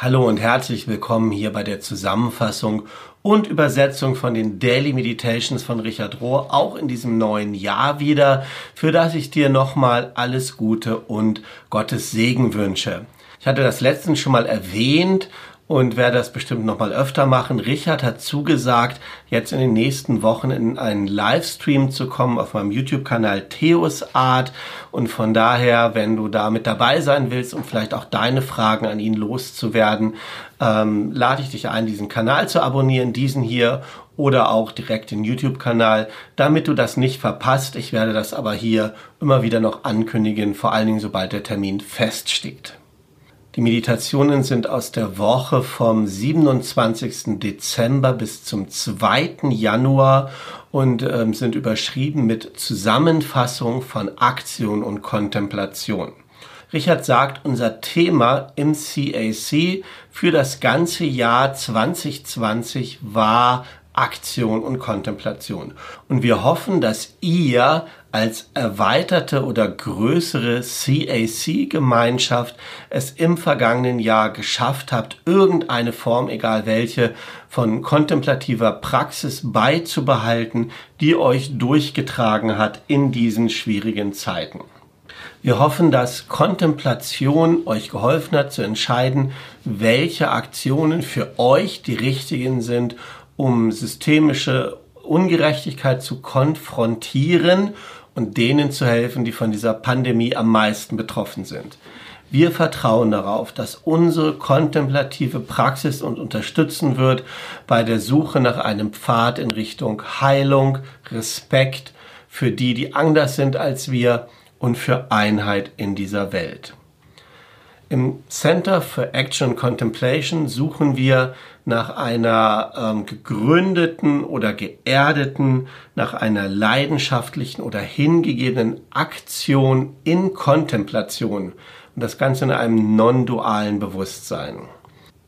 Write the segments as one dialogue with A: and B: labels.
A: Hallo und herzlich willkommen hier bei der Zusammenfassung und Übersetzung von den Daily Meditations von Richard Rohr, auch in diesem neuen Jahr wieder, für das ich dir nochmal alles Gute und Gottes Segen wünsche. Ich hatte das letztens schon mal erwähnt und werde das bestimmt noch mal öfter machen. Richard hat zugesagt, jetzt in den nächsten Wochen in einen Livestream zu kommen auf meinem YouTube-Kanal Theos Art und von daher, wenn du da mit dabei sein willst, um vielleicht auch deine Fragen an ihn loszuwerden, ähm, lade ich dich ein, diesen Kanal zu abonnieren, diesen hier oder auch direkt den YouTube-Kanal, damit du das nicht verpasst. Ich werde das aber hier immer wieder noch ankündigen, vor allen Dingen sobald der Termin feststeht. Die Meditationen sind aus der Woche vom 27. Dezember bis zum 2. Januar und ähm, sind überschrieben mit Zusammenfassung von Aktion und Kontemplation. Richard sagt, unser Thema im CAC für das ganze Jahr 2020 war Aktion und Kontemplation. Und wir hoffen, dass ihr als erweiterte oder größere CAC-Gemeinschaft es im vergangenen Jahr geschafft habt, irgendeine Form, egal welche, von kontemplativer Praxis beizubehalten, die euch durchgetragen hat in diesen schwierigen Zeiten. Wir hoffen, dass Kontemplation euch geholfen hat zu entscheiden, welche Aktionen für euch die richtigen sind, um systemische Ungerechtigkeit zu konfrontieren und denen zu helfen, die von dieser Pandemie am meisten betroffen sind. Wir vertrauen darauf, dass unsere kontemplative Praxis uns unterstützen wird bei der Suche nach einem Pfad in Richtung Heilung, Respekt für die, die anders sind als wir und für Einheit in dieser Welt. Im Center for Action Contemplation suchen wir nach einer ähm, gegründeten oder geerdeten, nach einer leidenschaftlichen oder hingegebenen Aktion in Kontemplation und das Ganze in einem non-dualen Bewusstsein.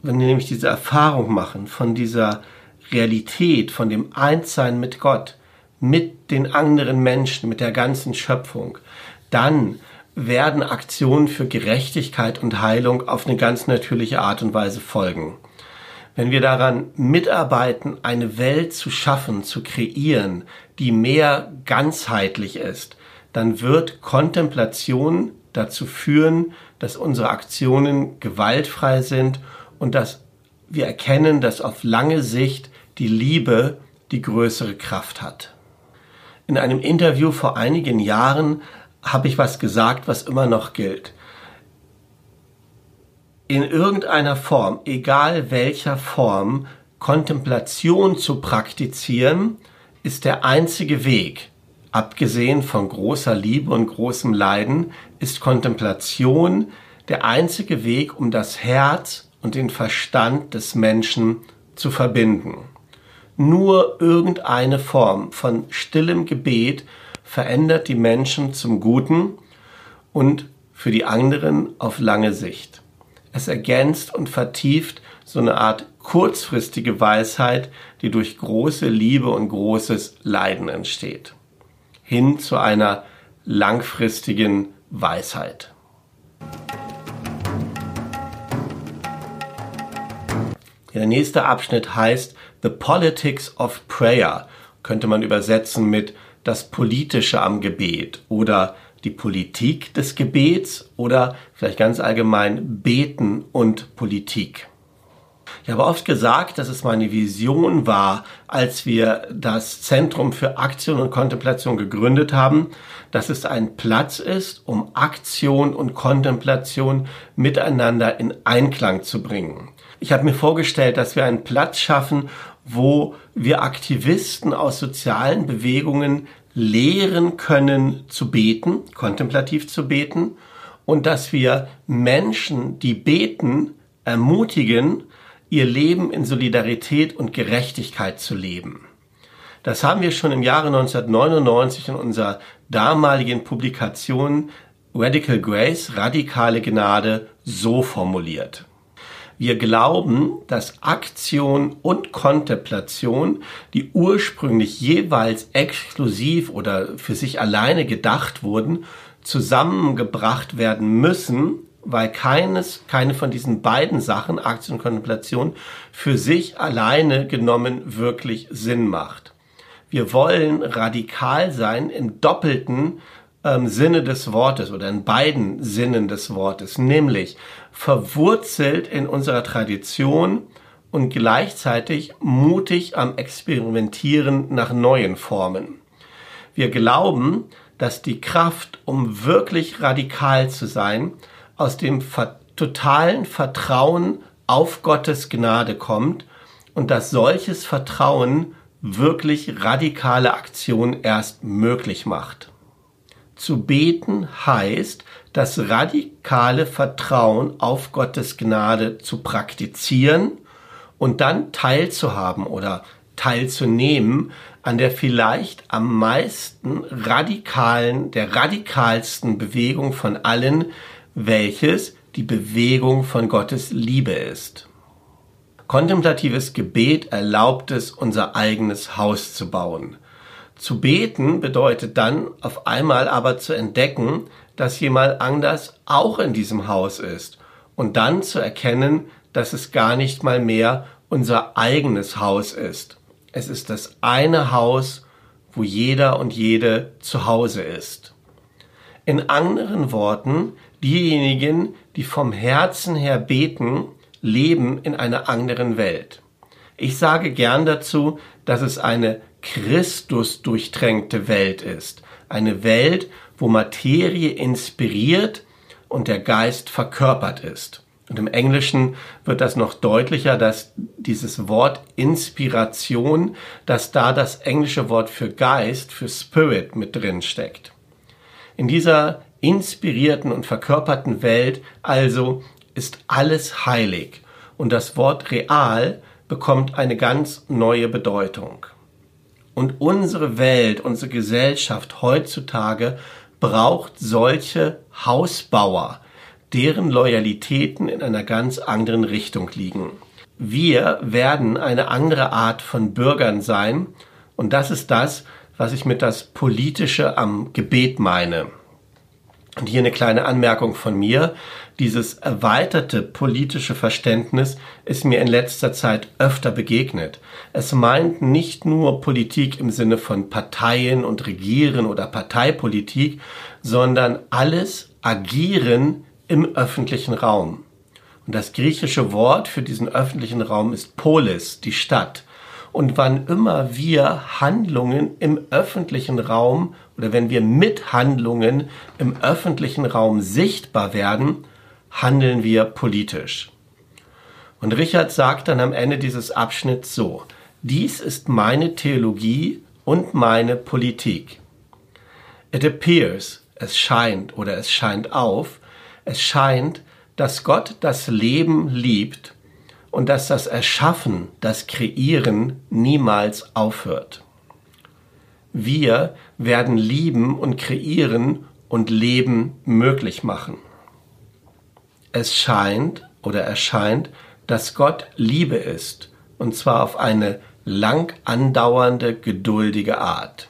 A: Wenn wir nämlich diese Erfahrung machen von dieser Realität, von dem Einssein mit Gott, mit den anderen Menschen, mit der ganzen Schöpfung, dann werden Aktionen für Gerechtigkeit und Heilung auf eine ganz natürliche Art und Weise folgen. Wenn wir daran mitarbeiten, eine Welt zu schaffen, zu kreieren, die mehr ganzheitlich ist, dann wird Kontemplation dazu führen, dass unsere Aktionen gewaltfrei sind und dass wir erkennen, dass auf lange Sicht die Liebe die größere Kraft hat. In einem Interview vor einigen Jahren habe ich was gesagt, was immer noch gilt. In irgendeiner Form, egal welcher Form, Kontemplation zu praktizieren, ist der einzige Weg, abgesehen von großer Liebe und großem Leiden, ist Kontemplation der einzige Weg, um das Herz und den Verstand des Menschen zu verbinden. Nur irgendeine Form von stillem Gebet verändert die Menschen zum Guten und für die anderen auf lange Sicht. Es ergänzt und vertieft so eine Art kurzfristige Weisheit, die durch große Liebe und großes Leiden entsteht, hin zu einer langfristigen Weisheit. Der nächste Abschnitt heißt The Politics of Prayer, könnte man übersetzen mit das Politische am Gebet oder die Politik des Gebets oder vielleicht ganz allgemein Beten und Politik. Ich habe oft gesagt, dass es meine Vision war, als wir das Zentrum für Aktion und Kontemplation gegründet haben, dass es ein Platz ist, um Aktion und Kontemplation miteinander in Einklang zu bringen. Ich habe mir vorgestellt, dass wir einen Platz schaffen, wo wir Aktivisten aus sozialen Bewegungen lehren können zu beten, kontemplativ zu beten, und dass wir Menschen, die beten, ermutigen, ihr Leben in Solidarität und Gerechtigkeit zu leben. Das haben wir schon im Jahre 1999 in unserer damaligen Publikation Radical Grace, radikale Gnade, so formuliert. Wir glauben, dass Aktion und Kontemplation, die ursprünglich jeweils exklusiv oder für sich alleine gedacht wurden, zusammengebracht werden müssen, weil keines, keine von diesen beiden Sachen, Aktie und Kontemplation, für sich alleine genommen wirklich Sinn macht. Wir wollen radikal sein im doppelten ähm, Sinne des Wortes oder in beiden Sinnen des Wortes, nämlich verwurzelt in unserer Tradition und gleichzeitig mutig am Experimentieren nach neuen Formen. Wir glauben, dass die Kraft, um wirklich radikal zu sein, aus dem totalen Vertrauen auf Gottes Gnade kommt und dass solches Vertrauen wirklich radikale Aktion erst möglich macht. Zu beten heißt, das radikale Vertrauen auf Gottes Gnade zu praktizieren und dann teilzuhaben oder teilzunehmen an der vielleicht am meisten radikalen, der radikalsten Bewegung von allen, welches die Bewegung von Gottes Liebe ist. Kontemplatives Gebet erlaubt es, unser eigenes Haus zu bauen. Zu beten bedeutet dann auf einmal aber zu entdecken, dass jemand anders auch in diesem Haus ist und dann zu erkennen, dass es gar nicht mal mehr unser eigenes Haus ist. Es ist das eine Haus, wo jeder und jede zu Hause ist. In anderen Worten, diejenigen, die vom Herzen her beten, leben in einer anderen Welt. Ich sage gern dazu, dass es eine Christus durchtränkte Welt ist. Eine Welt, wo Materie inspiriert und der Geist verkörpert ist. Und im Englischen wird das noch deutlicher, dass dieses Wort Inspiration, dass da das englische Wort für Geist, für Spirit mit drin steckt. In dieser inspirierten und verkörperten Welt also ist alles heilig und das Wort real bekommt eine ganz neue Bedeutung. Und unsere Welt, unsere Gesellschaft heutzutage braucht solche Hausbauer, deren Loyalitäten in einer ganz anderen Richtung liegen. Wir werden eine andere Art von Bürgern sein und das ist das, was ich mit das Politische am Gebet meine. Und hier eine kleine Anmerkung von mir. Dieses erweiterte politische Verständnis ist mir in letzter Zeit öfter begegnet. Es meint nicht nur Politik im Sinne von Parteien und Regieren oder Parteipolitik, sondern alles Agieren im öffentlichen Raum. Und das griechische Wort für diesen öffentlichen Raum ist Polis, die Stadt. Und wann immer wir Handlungen im öffentlichen Raum oder wenn wir mit Handlungen im öffentlichen Raum sichtbar werden, handeln wir politisch. Und Richard sagt dann am Ende dieses Abschnitts so, dies ist meine Theologie und meine Politik. It appears, es scheint oder es scheint auf, es scheint, dass Gott das Leben liebt und dass das Erschaffen, das Kreieren niemals aufhört. Wir werden lieben und kreieren und Leben möglich machen. Es scheint oder erscheint, dass Gott Liebe ist, und zwar auf eine lang andauernde, geduldige Art.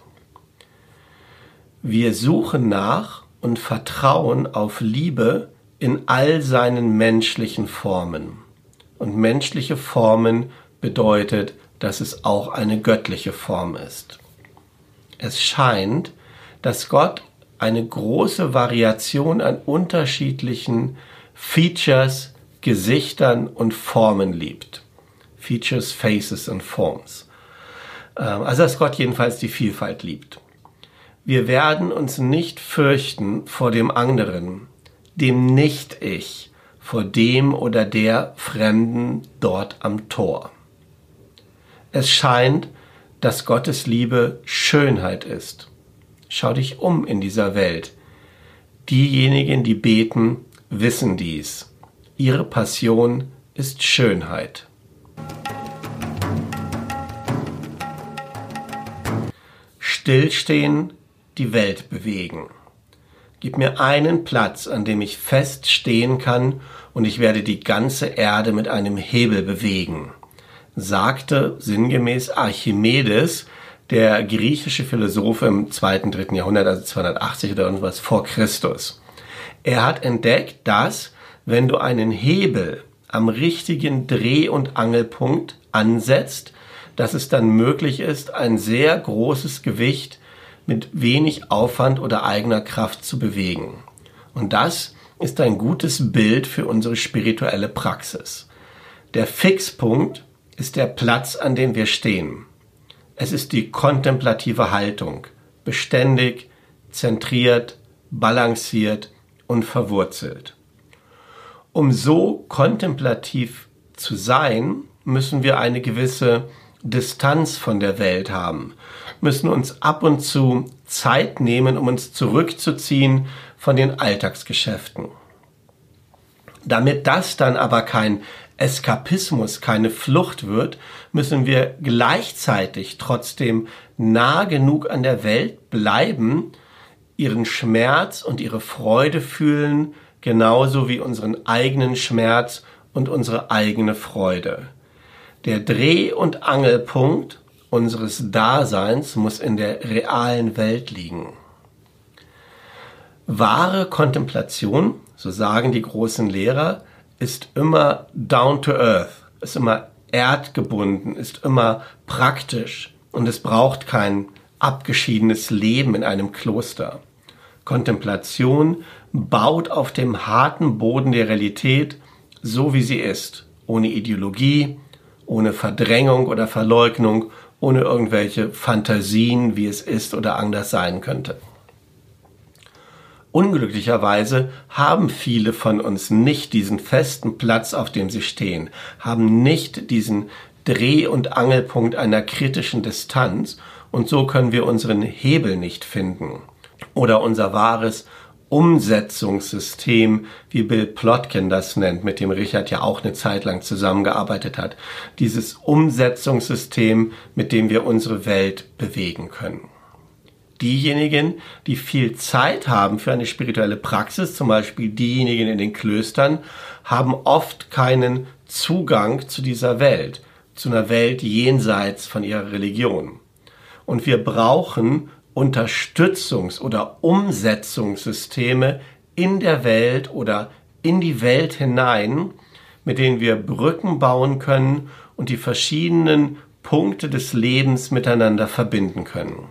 A: Wir suchen nach und vertrauen auf Liebe in all seinen menschlichen Formen. Und menschliche Formen bedeutet, dass es auch eine göttliche Form ist. Es scheint, dass Gott eine große Variation an unterschiedlichen Features, Gesichtern und Formen liebt. Features, Faces und Forms. Ähm, also dass Gott jedenfalls die Vielfalt liebt. Wir werden uns nicht fürchten vor dem anderen, dem Nicht-Ich, vor dem oder der Fremden dort am Tor. Es scheint, dass Gottes Liebe Schönheit ist. Schau dich um in dieser Welt. Diejenigen, die beten, wissen dies. Ihre Passion ist Schönheit. Stillstehen die Welt bewegen. Gib mir einen Platz, an dem ich fest stehen kann, und ich werde die ganze Erde mit einem Hebel bewegen, sagte sinngemäß Archimedes, der griechische Philosoph im zweiten, dritten Jahrhundert, also 280 oder irgendwas vor Christus. Er hat entdeckt, dass wenn du einen Hebel am richtigen Dreh- und Angelpunkt ansetzt, dass es dann möglich ist, ein sehr großes Gewicht mit wenig Aufwand oder eigener Kraft zu bewegen. Und das ist ein gutes Bild für unsere spirituelle Praxis. Der Fixpunkt ist der Platz, an dem wir stehen. Es ist die kontemplative Haltung, beständig, zentriert, balanciert und verwurzelt. Um so kontemplativ zu sein, müssen wir eine gewisse Distanz von der Welt haben, müssen uns ab und zu Zeit nehmen, um uns zurückzuziehen von den Alltagsgeschäften. Damit das dann aber kein Eskapismus, keine Flucht wird, müssen wir gleichzeitig trotzdem nah genug an der Welt bleiben, ihren Schmerz und ihre Freude fühlen, genauso wie unseren eigenen Schmerz und unsere eigene Freude. Der Dreh- und Angelpunkt unseres Daseins muss in der realen Welt liegen. Wahre Kontemplation, so sagen die großen Lehrer, ist immer down to earth, ist immer erdgebunden, ist immer praktisch und es braucht kein abgeschiedenes Leben in einem Kloster. Kontemplation baut auf dem harten Boden der Realität, so wie sie ist, ohne Ideologie, ohne Verdrängung oder Verleugnung, ohne irgendwelche Fantasien, wie es ist oder anders sein könnte. Unglücklicherweise haben viele von uns nicht diesen festen Platz, auf dem sie stehen, haben nicht diesen Dreh- und Angelpunkt einer kritischen Distanz und so können wir unseren Hebel nicht finden oder unser wahres Umsetzungssystem, wie Bill Plotkin das nennt, mit dem Richard ja auch eine Zeit lang zusammengearbeitet hat. Dieses Umsetzungssystem, mit dem wir unsere Welt bewegen können. Diejenigen, die viel Zeit haben für eine spirituelle Praxis, zum Beispiel diejenigen in den Klöstern, haben oft keinen Zugang zu dieser Welt, zu einer Welt jenseits von ihrer Religion. Und wir brauchen Unterstützungs- oder Umsetzungssysteme in der Welt oder in die Welt hinein, mit denen wir Brücken bauen können und die verschiedenen Punkte des Lebens miteinander verbinden können.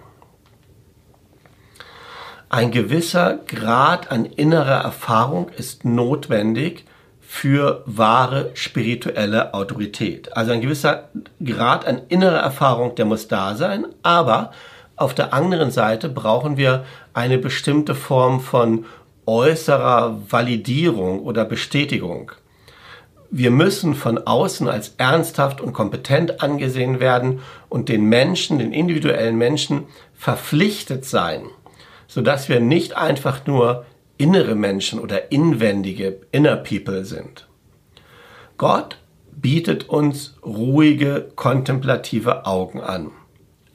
A: Ein gewisser Grad an innerer Erfahrung ist notwendig für wahre spirituelle Autorität. Also ein gewisser Grad an innerer Erfahrung, der muss da sein, aber auf der anderen Seite brauchen wir eine bestimmte Form von äußerer Validierung oder Bestätigung. Wir müssen von außen als ernsthaft und kompetent angesehen werden und den Menschen, den individuellen Menschen verpflichtet sein, sodass wir nicht einfach nur innere Menschen oder inwendige Inner People sind. Gott bietet uns ruhige, kontemplative Augen an.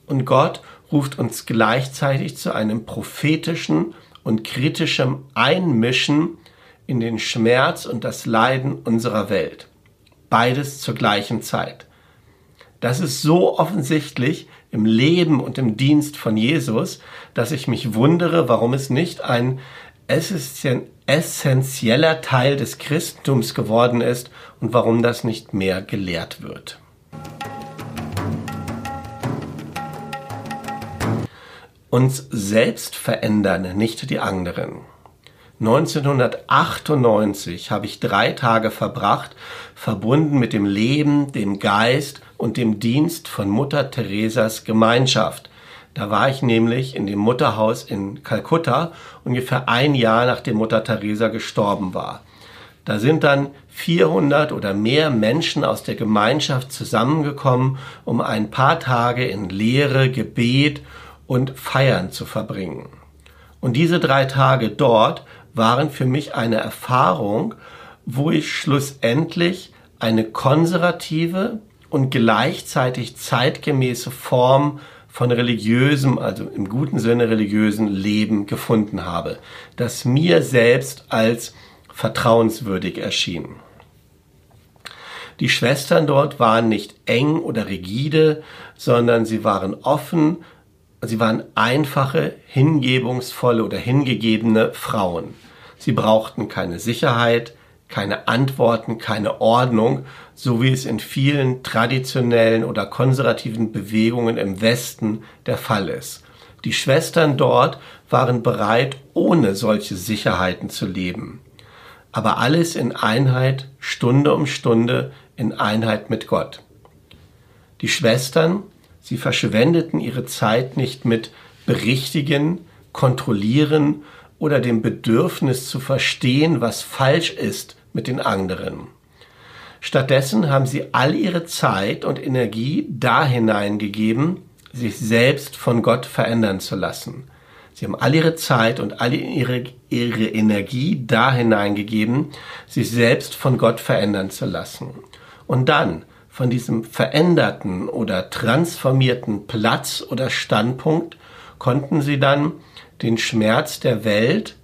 A: Und Gott ruft uns gleichzeitig zu einem prophetischen und kritischem Einmischen in den Schmerz und das Leiden unserer Welt. Beides zur gleichen Zeit. Das ist so offensichtlich im Leben und im Dienst von Jesus, dass ich mich wundere, warum es nicht ein essentieller Teil des Christentums geworden ist und warum das nicht mehr gelehrt wird. Uns selbst verändern, nicht die anderen. 1998 habe ich drei Tage verbracht, verbunden mit dem Leben, dem Geist und dem Dienst von Mutter Teresas Gemeinschaft. Da war ich nämlich in dem Mutterhaus in Kalkutta, ungefähr ein Jahr nachdem Mutter Teresa gestorben war. Da sind dann 400 oder mehr Menschen aus der Gemeinschaft zusammengekommen, um ein paar Tage in Lehre, Gebet und Feiern zu verbringen. Und diese drei Tage dort waren für mich eine Erfahrung, wo ich schlussendlich eine konservative und gleichzeitig zeitgemäße Form von religiösem, also im guten Sinne religiösen Leben gefunden habe, das mir selbst als vertrauenswürdig erschien. Die Schwestern dort waren nicht eng oder rigide, sondern sie waren offen Sie waren einfache, hingebungsvolle oder hingegebene Frauen. Sie brauchten keine Sicherheit, keine Antworten, keine Ordnung, so wie es in vielen traditionellen oder konservativen Bewegungen im Westen der Fall ist. Die Schwestern dort waren bereit, ohne solche Sicherheiten zu leben. Aber alles in Einheit, Stunde um Stunde, in Einheit mit Gott. Die Schwestern, sie verschwendeten ihre Zeit nicht mit Berichtigen, Kontrollieren oder dem Bedürfnis zu verstehen, was falsch ist mit den anderen. Stattdessen haben sie all ihre Zeit und Energie da hineingegeben, sich selbst von Gott verändern zu lassen. Sie haben all ihre Zeit und all ihre, ihre Energie da hineingegeben, sich selbst von Gott verändern zu lassen. Und dann von diesem veränderten oder transformierten Platz oder Standpunkt konnten sie dann den Schmerz der Welt,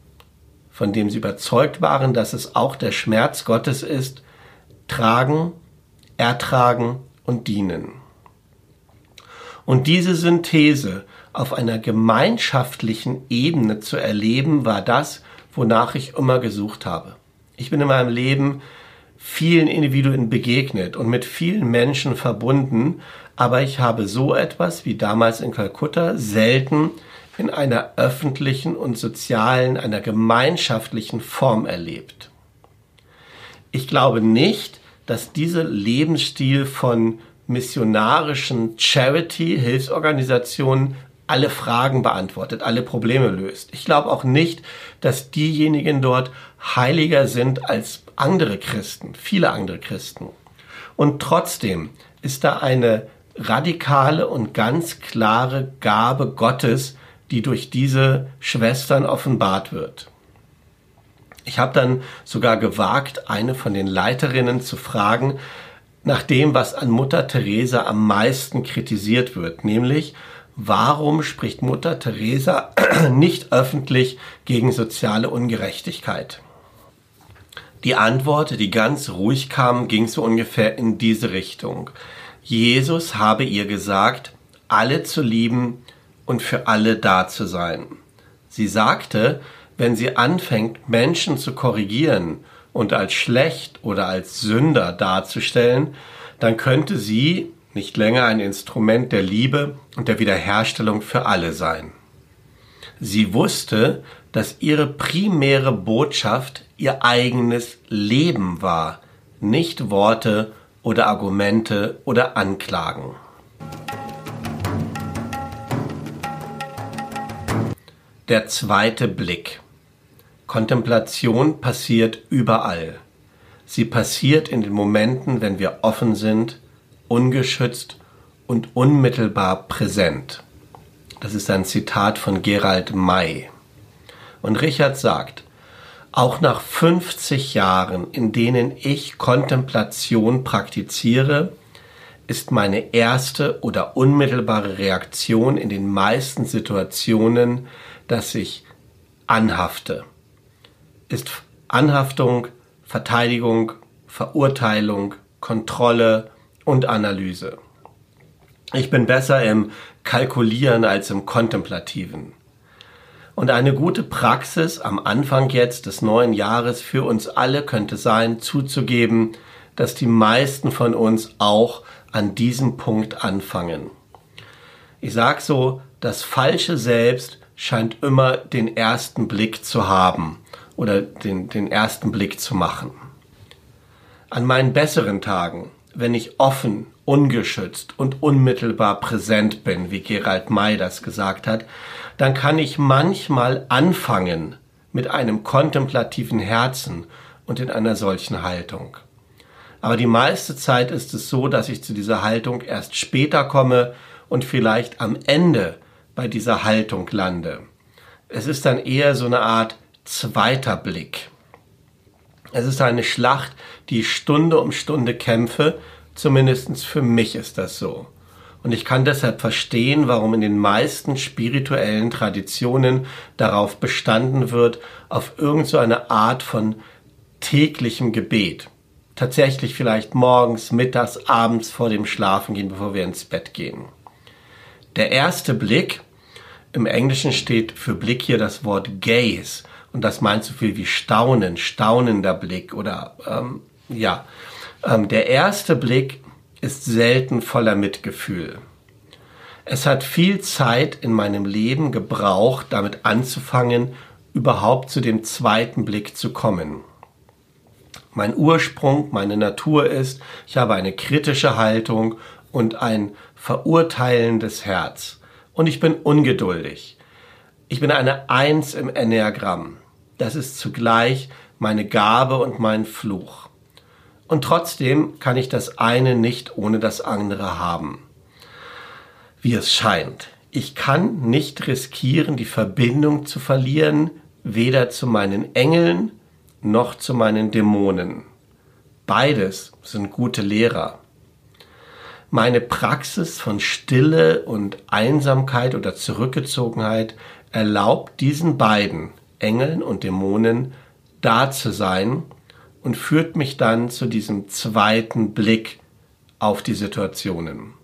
A: von dem sie überzeugt waren, dass es auch der Schmerz Gottes ist, tragen, ertragen und dienen. Und diese Synthese auf einer gemeinschaftlichen Ebene zu erleben, war das, wonach ich immer gesucht habe. Ich bin in meinem Leben vielen Individuen begegnet und mit vielen Menschen verbunden, aber ich habe so etwas wie damals in Kalkutta selten in einer öffentlichen und sozialen, einer gemeinschaftlichen Form erlebt. Ich glaube nicht, dass dieser Lebensstil von missionarischen Charity-Hilfsorganisationen alle Fragen beantwortet, alle Probleme löst. Ich glaube auch nicht, dass diejenigen dort heiliger sind als andere Christen, viele andere Christen. Und trotzdem ist da eine radikale und ganz klare Gabe Gottes, die durch diese Schwestern offenbart wird. Ich habe dann sogar gewagt, eine von den Leiterinnen zu fragen, nach dem, was an Mutter Teresa am meisten kritisiert wird, nämlich warum spricht Mutter Teresa nicht öffentlich gegen soziale Ungerechtigkeit? Die Antwort, die ganz ruhig kam, ging so ungefähr in diese Richtung. Jesus habe ihr gesagt, alle zu lieben und für alle da zu sein. Sie sagte, wenn sie anfängt, Menschen zu korrigieren und als schlecht oder als Sünder darzustellen, dann könnte sie nicht länger ein Instrument der Liebe und der Wiederherstellung für alle sein. Sie wusste, dass ihre primäre Botschaft ihr eigenes Leben war, nicht Worte oder Argumente oder Anklagen. Der zweite Blick. Kontemplation passiert überall. Sie passiert in den Momenten, wenn wir offen sind, ungeschützt und unmittelbar präsent. Das ist ein Zitat von Gerald May. Und Richard sagt, auch nach 50 Jahren, in denen ich Kontemplation praktiziere, ist meine erste oder unmittelbare Reaktion in den meisten Situationen, dass ich anhafte ist Anhaftung, Verteidigung, Verurteilung, Kontrolle und Analyse. Ich bin besser im Kalkulieren als im Kontemplativen. Und eine gute Praxis am Anfang jetzt des neuen Jahres für uns alle könnte sein, zuzugeben, dass die meisten von uns auch an diesem Punkt anfangen. Ich sag so, das falsche Selbst scheint immer den ersten Blick zu haben oder den, den ersten Blick zu machen. An meinen besseren Tagen, wenn ich offen, ungeschützt und unmittelbar präsent bin, wie Gerald May das gesagt hat, dann kann ich manchmal anfangen mit einem kontemplativen Herzen und in einer solchen Haltung. Aber die meiste Zeit ist es so, dass ich zu dieser Haltung erst später komme und vielleicht am Ende bei dieser Haltung lande. Es ist dann eher so eine Art zweiter Blick. Es ist eine Schlacht, die Stunde um Stunde kämpfe, zumindest für mich ist das so. Und ich kann deshalb verstehen, warum in den meisten spirituellen Traditionen darauf bestanden wird, auf irgendeine so Art von täglichem Gebet. Tatsächlich vielleicht morgens, mittags, abends vor dem Schlafengehen, bevor wir ins Bett gehen. Der erste Blick, im Englischen steht für Blick hier das Wort Gaze Und das meint so viel wie Staunen, staunender Blick oder ähm, ja. Ähm, der erste Blick ist selten voller Mitgefühl. Es hat viel Zeit in meinem Leben gebraucht, damit anzufangen, überhaupt zu dem zweiten Blick zu kommen. Mein Ursprung, meine Natur ist, ich habe eine kritische Haltung und ein verurteilendes Herz. Und ich bin ungeduldig. Ich bin eine Eins im Enneagramm. Das ist zugleich meine Gabe und mein Fluch. Und trotzdem kann ich das eine nicht ohne das andere haben. Wie es scheint. Ich kann nicht riskieren, die Verbindung zu verlieren, weder zu meinen Engeln noch zu meinen Dämonen. Beides sind gute Lehrer. Meine Praxis von Stille und Einsamkeit oder Zurückgezogenheit erlaubt diesen beiden, Engeln und Dämonen, da zu sein und führt mich dann zu diesem zweiten Blick auf die Situationen.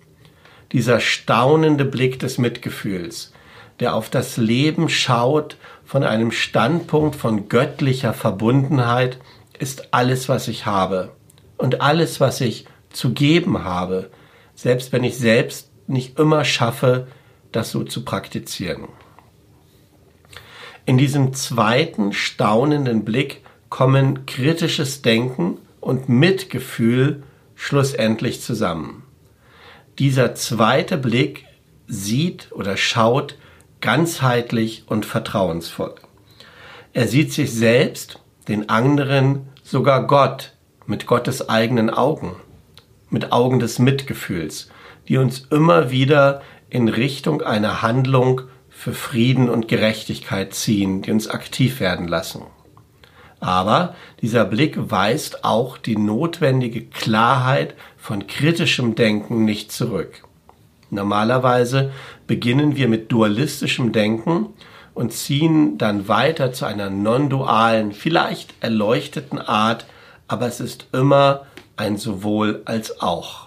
A: Dieser staunende Blick des Mitgefühls, der auf das Leben schaut von einem Standpunkt von göttlicher Verbundenheit, ist alles, was ich habe und alles, was ich zu geben habe, selbst wenn ich selbst nicht immer schaffe, das so zu praktizieren. In diesem zweiten staunenden Blick kommen kritisches Denken und Mitgefühl schlussendlich zusammen. Dieser zweite Blick sieht oder schaut ganzheitlich und vertrauensvoll. Er sieht sich selbst, den anderen, sogar Gott mit Gottes eigenen Augen, mit Augen des Mitgefühls, die uns immer wieder in Richtung einer Handlung für Frieden und Gerechtigkeit ziehen, die uns aktiv werden lassen. Aber dieser Blick weist auch die notwendige Klarheit von kritischem Denken nicht zurück. Normalerweise beginnen wir mit dualistischem Denken und ziehen dann weiter zu einer non-dualen, vielleicht erleuchteten Art, aber es ist immer ein sowohl als auch.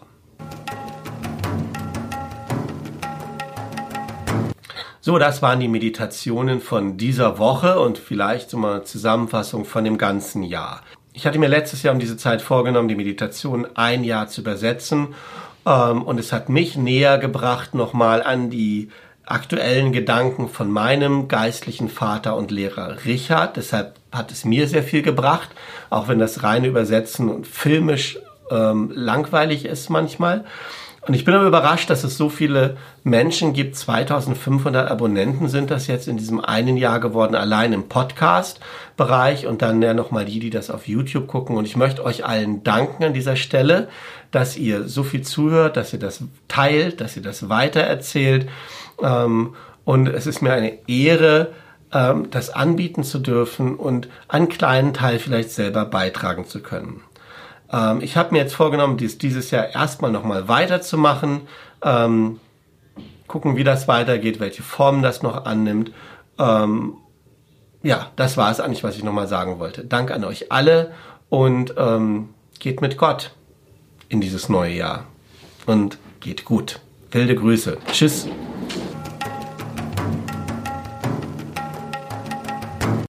A: So, das waren die Meditationen von dieser Woche und vielleicht so mal eine Zusammenfassung von dem ganzen Jahr. Ich hatte mir letztes Jahr um diese Zeit vorgenommen, die Meditation ein Jahr zu übersetzen ähm, und es hat mich näher gebracht nochmal an die aktuellen Gedanken von meinem geistlichen Vater und Lehrer Richard. Deshalb hat es mir sehr viel gebracht, auch wenn das reine Übersetzen und filmisch ähm, langweilig ist manchmal. Und ich bin aber überrascht, dass es so viele Menschen gibt. 2500 Abonnenten sind das jetzt in diesem einen Jahr geworden, allein im Podcast-Bereich und dann ja nochmal die, die das auf YouTube gucken. Und ich möchte euch allen danken an dieser Stelle, dass ihr so viel zuhört, dass ihr das teilt, dass ihr das weitererzählt. Ähm, und es ist mir eine Ehre, ähm, das anbieten zu dürfen und einen kleinen Teil vielleicht selber beitragen zu können. Ähm, ich habe mir jetzt vorgenommen, dies dieses Jahr erstmal nochmal weiterzumachen. Ähm, gucken, wie das weitergeht, welche Form das noch annimmt. Ähm, ja, das war es eigentlich, was ich nochmal sagen wollte. Dank an euch alle und ähm, geht mit Gott in dieses neue Jahr. Und geht gut. Wilde Grüße. Tschüss.